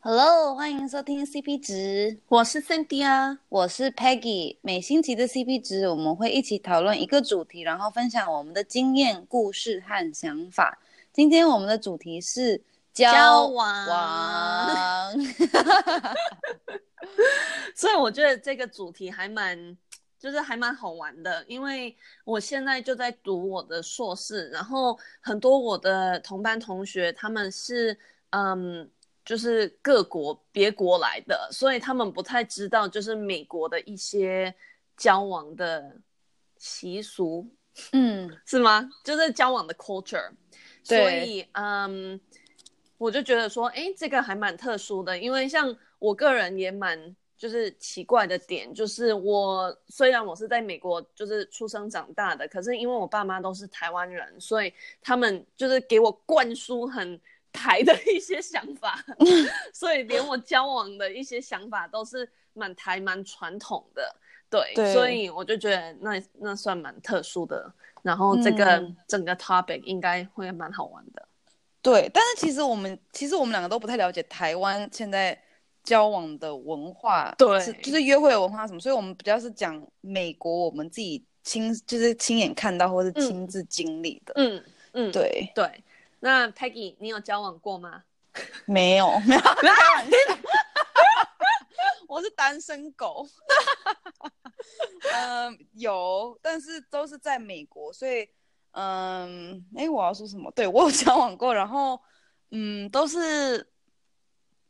Hello，欢迎收听 CP 值，我是 Cindy 啊，我是 Peggy。每星期的 CP 值，我们会一起讨论一个主题，然后分享我们的经验、故事和想法。今天我们的主题是交往，交 往所以我觉得这个主题还蛮，就是还蛮好玩的，因为我现在就在读我的硕士，然后很多我的同班同学他们是嗯。就是各国别国来的，所以他们不太知道，就是美国的一些交往的习俗，嗯，是吗？就是交往的 culture。对。所以，嗯，我就觉得说，哎，这个还蛮特殊的，因为像我个人也蛮就是奇怪的点，就是我虽然我是在美国就是出生长大的，可是因为我爸妈都是台湾人，所以他们就是给我灌输很。台的一些想法，所以连我交往的一些想法都是蛮台蛮传统的，对，对，所以我就觉得那那算蛮特殊的。然后这个、嗯、整个 topic 应该会蛮好玩的，对。但是其实我们其实我们两个都不太了解台湾现在交往的文化，对，就是约会的文化什么，所以我们比较是讲美国我们自己亲就是亲眼看到或是亲自经历的，嗯嗯，对对。那 Peggy，你有交往过吗？没有，没有，没 有我是单身狗。嗯，有，但是都是在美国，所以，嗯，哎，我要说什么？对，我有交往过，然后，嗯，都是，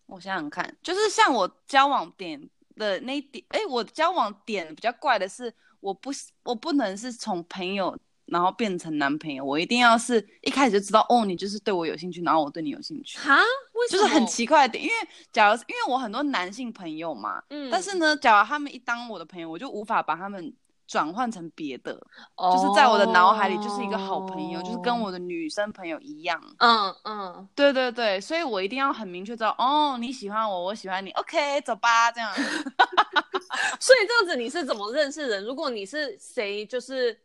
我想想看，就是像我交往点的那点，哎，我交往点比较怪的是，我不，我不能是从朋友。然后变成男朋友，我一定要是一开始就知道哦，你就是对我有兴趣，然后我对你有兴趣。哈？为什么？就是很奇怪的点，因为假如因为我很多男性朋友嘛，嗯，但是呢，假如他们一当我的朋友，我就无法把他们转换成别的，哦，就是在我的脑海里就是一个好朋友，就是跟我的女生朋友一样。嗯嗯，对对对，所以我一定要很明确知道，哦，你喜欢我，我喜欢你，OK，走吧，这样。所以这样子你是怎么认识人？如果你是谁，就是。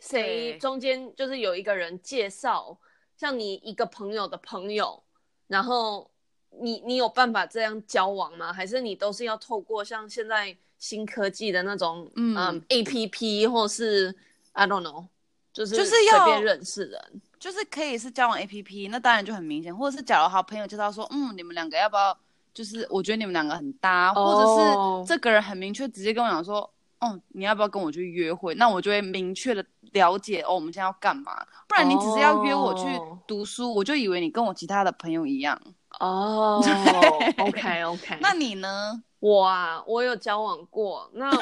谁中间就是有一个人介绍，像你一个朋友的朋友，然后你你有办法这样交往吗？还是你都是要透过像现在新科技的那种嗯、um, APP 或是 I don't know，就是就是随便认识人，就是可以是交往 APP，那当然就很明显，或者是假如好朋友介绍说，嗯，你们两个要不要？就是我觉得你们两个很搭，或者是这个人很明确直接跟我讲说。哦，你要不要跟我去约会？那我就会明确的了解哦，我们现在要干嘛？不然你只是要约我去读书，oh. 我就以为你跟我其他的朋友一样。哦、oh.，OK OK。那你呢？我啊，我有交往过。那我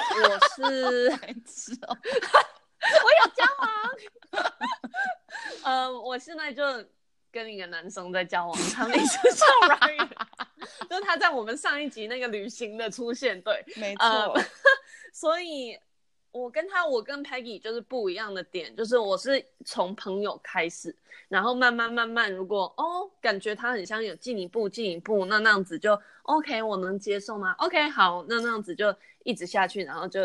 是 我有交往。嗯，uh, 我现在就跟一个男生在交往，他名字叫 Ryan，就是他在我们上一集那个旅行的出现，对，没错。Uh, 所以，我跟他，我跟 Peggy 就是不一样的点，就是我是从朋友开始，然后慢慢慢慢，如果哦感觉他很像有进一步进一步，那那样子就 OK，我能接受吗？OK，好，那那样子就一直下去，然后就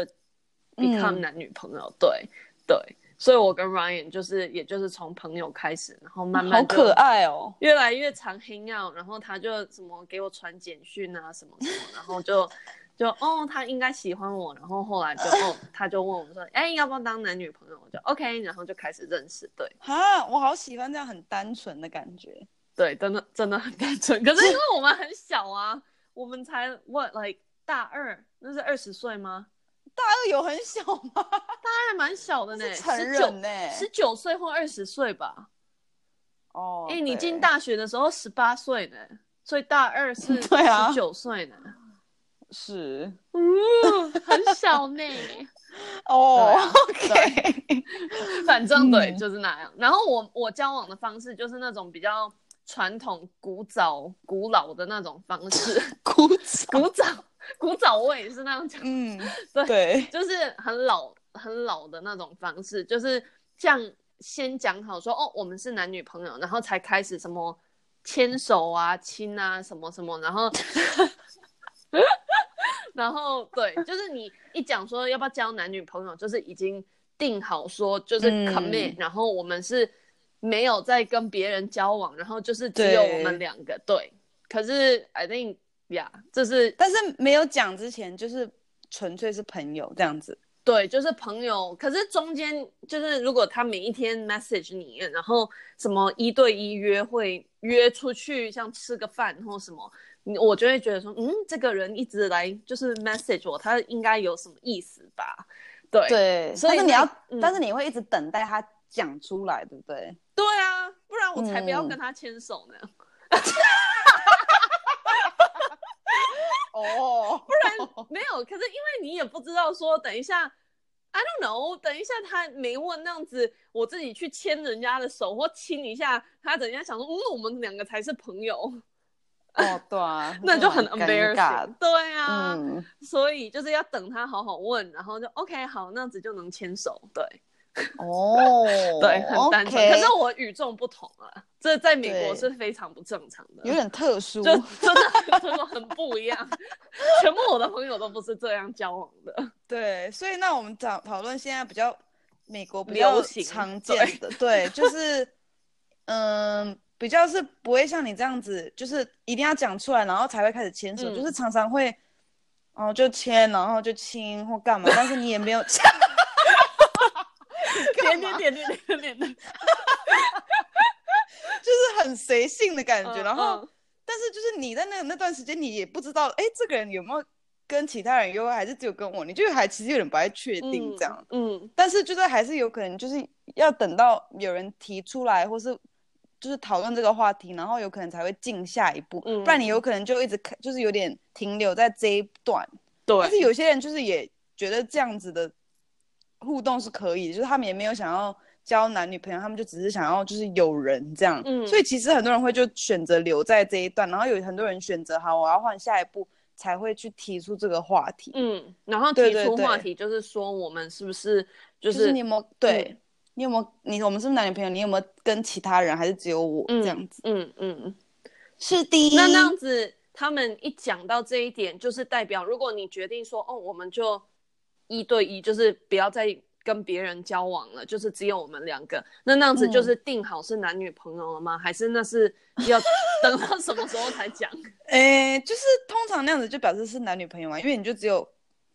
become 男女朋友，嗯、对对。所以我跟 Ryan 就是，也就是从朋友开始，然后慢慢好可爱哦，越来越常 hang out，然后他就什么给我传简讯啊什么什么，然后就。就哦，他应该喜欢我，然后后来就哦，他就问我说，哎，要不要当男女朋友？我就 OK，然后就开始认识。对，哈，我好喜欢这样很单纯的感觉。对，真的真的很单纯。可是因为我们很小啊，我们才 what like 大二，那是二十岁吗？大二有很小吗？大二蛮小的呢，成人呢，十九岁或二十岁吧。哦，哎，你进大学的时候十八岁呢，所以大二是 十九岁呢。是，嗯，很小呢。哦、oh,，OK，反正对，就是那样。然后我我交往的方式就是那种比较传统、古早、古老的那种方式。古早、古早、古早味是那样讲。嗯，对，对，就是很老、很老的那种方式，就是像先讲好说哦，我们是男女朋友，然后才开始什么牵手啊、亲啊什么什么，然后。然后对，就是你一讲说要不要交男女朋友，就是已经定好说就是 commit，、嗯、然后我们是没有在跟别人交往，然后就是只有我们两个。对，对，可是 I think 呀，这是但是没有讲之前就是纯粹是朋友这样子。对，就是朋友。可是中间就是如果他每一天 message 你，然后什么一对一约会约出去，像吃个饭或什么，我就会觉得说，嗯，这个人一直来就是 message 我，他应该有什么意思吧？对对，所以你要，嗯、但是你会一直等待他讲出来，对不对？对啊，不然我才不要跟他牵手呢。嗯 哦，不然没有。可是因为你也不知道说，等一下，I don't know，等一下他没问那样子，我自己去牵人家的手或亲一下，他等一下想说，嗯，我们两个才是朋友。哦，对啊，那就很 embarrassing。对啊，嗯，所以就是要等他好好问，然后就 OK，好，那样子就能牵手。对。哦，对，很单纯。可是我与众不同啊，这在美国是非常不正常的，有点特殊，就真的真的很不一样。全部我的朋友都不是这样交往的。对，所以那我们讨讨论现在比较美国比较常见的，对，就是 嗯，比较是不会像你这样子，就是一定要讲出来，然后才会开始牵手，就是常常会，哦，就牵，然后就亲或干嘛，但是你也没有。点点点点点点的，就是很随性的感觉。嗯、然后，嗯、但是就是你在那那段时间，你也不知道，哎，这个人有没有跟其他人约会，还是只有跟我？你就还其实有点不太确定这样。嗯。嗯，但是就是还是有可能，就是要等到有人提出来，或是就是讨论这个话题，然后有可能才会进下一步。嗯。不然你有可能就一直就是有点停留在这一段。对。但是有些人就是也觉得这样子的。互动是可以的，就是他们也没有想要交男女朋友，他们就只是想要就是有人这样。嗯，所以其实很多人会就选择留在这一段，然后有很多人选择好，我要换下一步才会去提出这个话题。嗯，然后提出话题就是说我们是不是就是，就是你有没有对、嗯、你有没有你我们是不是男女朋友？你有没有跟其他人还是只有我、嗯、这样子？嗯嗯嗯，是第一。那那样子他们一讲到这一点，就是代表如果你决定说哦，我们就。一对一就是不要再跟别人交往了，就是只有我们两个。那那样子就是定好是男女朋友了吗？嗯、还是那是要 等到什么时候才讲？哎、欸，就是通常那样子就表示是男女朋友嘛，因为你就只有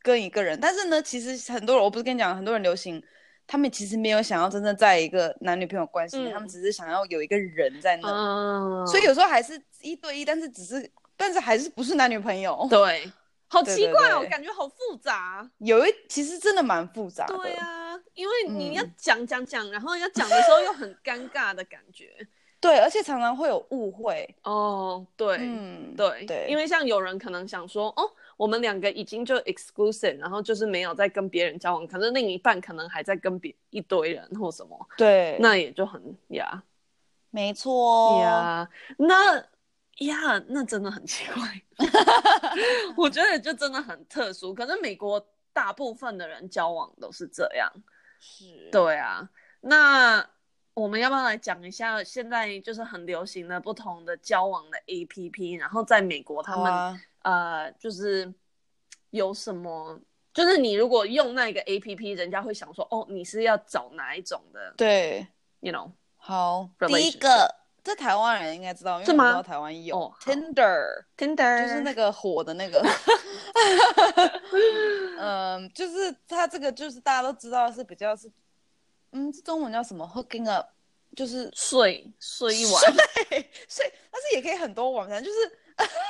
跟一个人。但是呢，其实很多人，我不是跟你讲，很多人流行，他们其实没有想要真正在一个男女朋友关系，嗯、他们只是想要有一个人在那。嗯、所以有时候还是一对一，但是只是，但是还是不是男女朋友。对。好奇怪哦，对对对，感觉好复杂。有一其实真的蛮复杂的。对啊，因为你要讲讲讲，然后要讲的时候又很尴尬的感觉。对，而且常常会有误会。哦，对，嗯，对对，因为像有人可能想说，哦，我们两个已经就 exclusive，然后就是没有在跟别人交往，可是另一半可能还在跟别一堆人或什么。对，那也就很呀，没错呀，那。呀，那真的很奇怪，我觉得就真的很特殊。可是美国大部分的人交往都是这样，是，对啊。那我们要不要来讲一下现在就是很流行的不同的交往的 APP？然后在美国他们、啊、呃，就是有什么？就是你如果用那个 APP，人家会想说，哦，你是要找哪一种的？对，you know，好，第一个。这台湾人应该知道，因为我知道台湾有、oh, Tinder，Tinder 就是那个火的那个，嗯，就是它这个就是大家都知道是比较是，嗯，中文叫什么？Hooking up，就是睡睡一晚，睡睡，但是也可以很多晚上，就是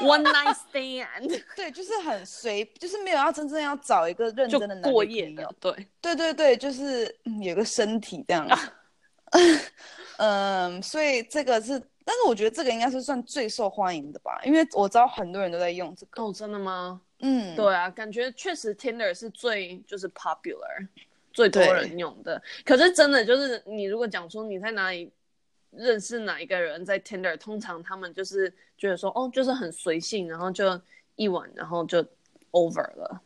One night stand，对，就是很随，就是没有要真正要找一个认真的男过夜的，对，对对对，就是、嗯、有个身体这样。嗯，所以这个是，但是我觉得这个应该是算最受欢迎的吧，因为我知道很多人都在用这个。哦，真的吗？嗯，对啊，感觉确实 Tinder 是最就是 popular，最多人用的。可是真的就是你如果讲说你在哪里认识哪一个人在 Tinder，通常他们就是觉得说哦，就是很随性，然后就一晚，然后就 over 了。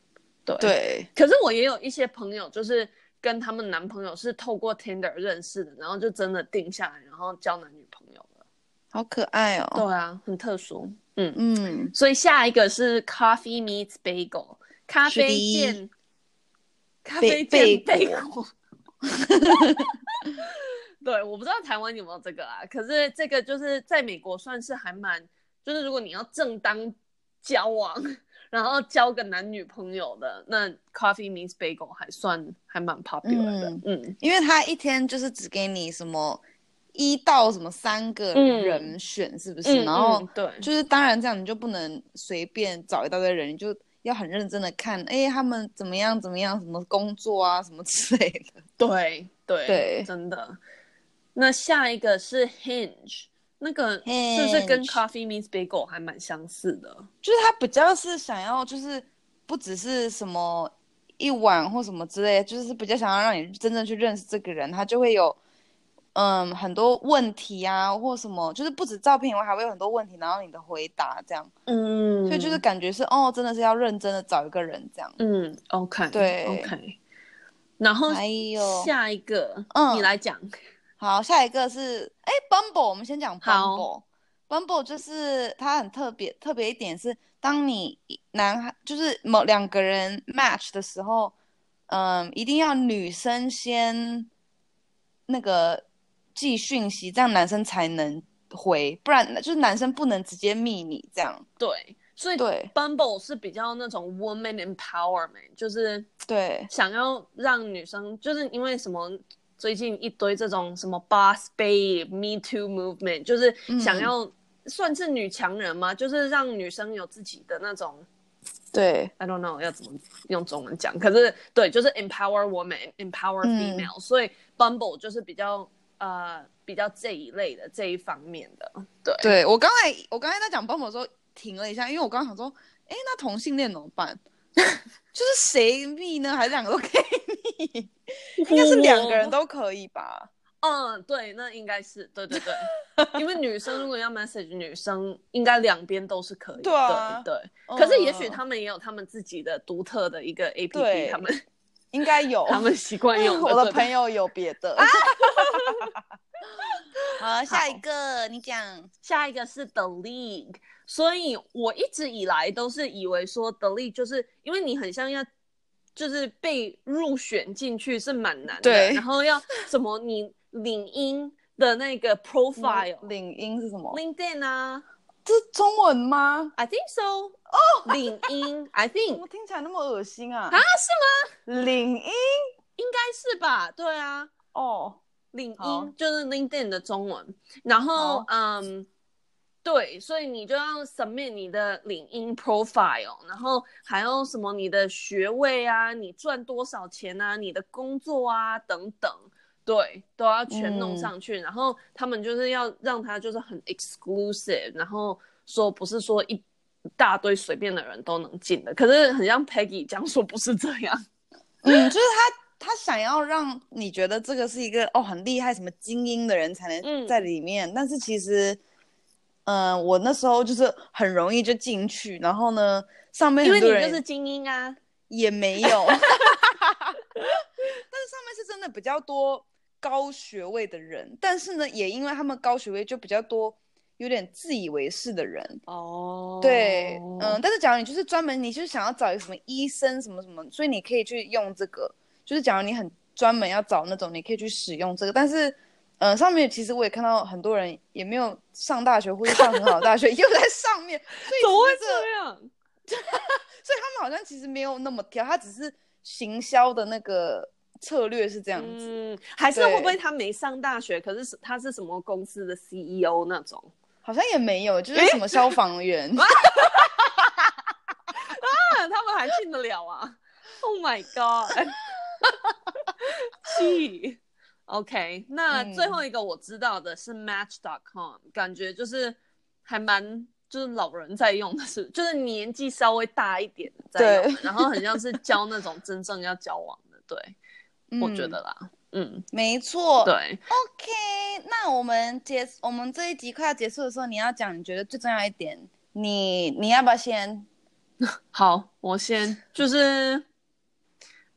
对对。可是我也有一些朋友就是。跟他们男朋友是透过 Tinder 认识的，然后就真的定下来，然后交男女朋友了，好可爱哦。对啊，很特殊。嗯嗯，所以下一个是 Coffee Meets Bagel，咖啡店，咖啡店贝果。对，我不知道台湾有没有这个啊，可是这个就是在美国算是还蛮，就是如果你要正当交往，然后交个男女朋友的，那 Coffee Means Bagel 还算还蛮 popular 的。嗯，嗯，因为他一天就是只给你什么一到什么三个人选，嗯、是不是？然后对，就是当然这样你就不能随便找一大堆人，你就要很认真的看，哎，他们怎么样怎么样，什么工作啊，什么之类的。对对对，真的。那下一个是 Hinge。那个是不是跟 Coffee Meets Bagel 还蛮相似的？就是他比较是想要，就是不只是什么一碗或什么之类，就是比较想要让你真正去认识这个人，他就会有嗯很多问题啊，或什么，就是不止照片以外，还会有很多问题，然后你的回答这样，嗯，所以就是感觉是哦，真的是要认真的找一个人这样，嗯，OK，对，OK，然后还有下一个，嗯，你来讲。好，下一个是哎，Bumble，我们先讲 Bumble。Bumble 就是它很特别，特别一点是，当你男孩就是某两个人 match 的时候，嗯，一定要女生先那个寄讯息，这样男生才能回，不然就是男生不能直接密你这样。对，所以对 Bumble 是比较那种 woman empowerment，就是对想要让女生，就是因为什么？最近一堆这种什么 Boss Babe、Me Too Movement，就是想要算是女强人吗？嗯、就是让女生有自己的那种，对，I don't know 要怎么用中文讲，可是对，就是 Empower Woman、Empower Female，、嗯、所以 Bumble 就是比较呃比较这一类的这一方面的。对，对我刚才我刚才在讲 Bumble 的时候停了一下，因为我刚刚想说，哎，那同性恋怎么办？就是谁密呢？还是两个都可以密？应该是两个人都可以吧？嗯，对，那应该是对对对，因为女生如果要 message 女生，应该两边都是可以。对啊，对。可是也许他们也有他们自己的独特的一个 APP，他们应该有，他们习惯用。我的朋友有别的。好，下一个你讲，下一个是 The League。所以我一直以来都是以为说 The League 就是因为你很像要，就是被入选进去是蛮难的，对。然后要什么你领英的那个 profile，领英是什么？LinkedIn 啊，这是中文吗？I think so。哦，领英，I think。怎么听起来那么恶心啊？啊，是吗？领英应该是吧？对啊。哦，领英就是 LinkedIn 的中文。然后，嗯。对，所以你就要 submit 你的领英 profile，然后还有什么你的学位啊，你赚多少钱啊，你的工作啊等等，对，都要全弄上去。嗯、然后他们就是要让他就是很 exclusive，然后说不是说一大堆随便的人都能进的。可是很像 Peggy 讲说不是这样，嗯，就是他他想要让你觉得这个是一个哦很厉害什么精英的人才能在里面，嗯、但是其实。嗯、呃，我那时候就是很容易就进去，然后呢，上面很多人因为你就是精英啊，也没有，但是上面是真的比较多高学位的人，但是呢，也因为他们高学位就比较多，有点自以为是的人哦。Oh. 对，嗯，但是假如你就是专门，你就是想要找一个什么医生什么什么，所以你可以去用这个，就是假如你很专门要找那种，你可以去使用这个，但是。嗯、呃，上面其实我也看到很多人也没有上大学或者上很好的大学，又在上面，所以怎么会这样？所以他们好像其实没有那么挑，他只是行销的那个策略是这样子。嗯，还是会不会他没上大学，可是他是什么公司的 CEO 那种？好像也没有，就 是什么消防员。啊，他们还进得了啊？Oh my god！气。OK，那最后一个我知道的是 Match.com，嗯，感觉就是还蛮就是老人在用的是，就是年纪稍微大一点的在用，然后很像是交那种真正要交往的，对，嗯，我觉得啦，嗯，没错，对，OK，那我们结我们这一集快要结束的时候，你要讲你觉得最重要一点，你你要不要先？好，我先，就是。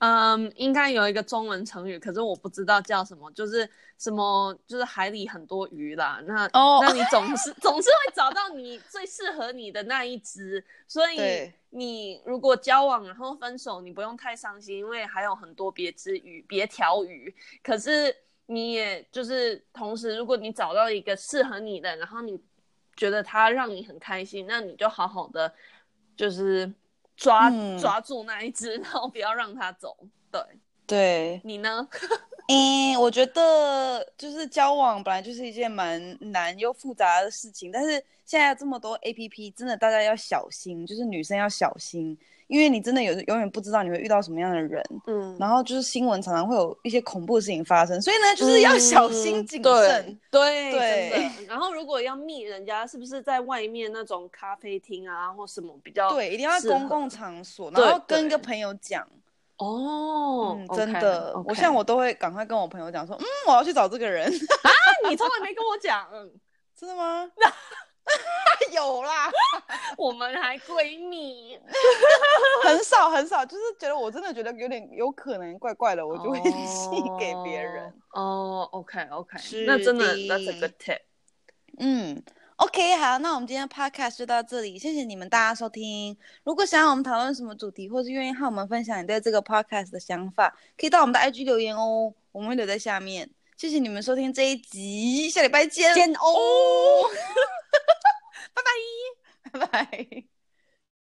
嗯，应该有一个中文成语，可是我不知道叫什么，就是什么，就是海里很多鱼啦。那哦，那你总是总是会找到你最适合你的那一只。所以你如果交往然后分手，你不用太伤心，因为还有很多别只鱼、别条鱼。可是你也就是同时，如果你找到一个适合你的，然后你觉得他让你很开心，那你就好好的就是抓、嗯抓住那一只，然后不要让它走。对，对，你呢？嗯，我觉得就是交往本来就是一件蛮难又复杂的事情，但是现在这么多 APP，真的大家要小心，就是女生要小心，因为你真的有永远不知道你会遇到什么样的人，嗯，然后就是新闻常常会有一些恐怖的事情发生，所以呢，就是要小心谨慎。嗯、对对，对。然后如果要密人家，是不是在外面那种咖啡厅啊，或什么比较？对，一定要在公共场所，然后跟一个朋友讲。哦、嗯，真的，okay. 我像我都会赶快跟我朋友讲说，嗯，我要去找这个人 啊，你从来没跟我讲，真的吗？有啦，我们还闺蜜，很少很少，就是觉得我真的觉得有点有可能怪怪的，我就会寄给别人。哦、oh,，OK OK，那真的，That's a good tip。嗯。OK，好，那我们今天的 podcast 就到这里，谢谢你们大家收听。如果想要我们讨论什么主题，或是愿意和我们分享你对这个 podcast 的想法，可以到我们的 IG 留言哦，我们会留在下面。谢谢你们收听这一集，下礼拜见，哦，拜拜，拜拜。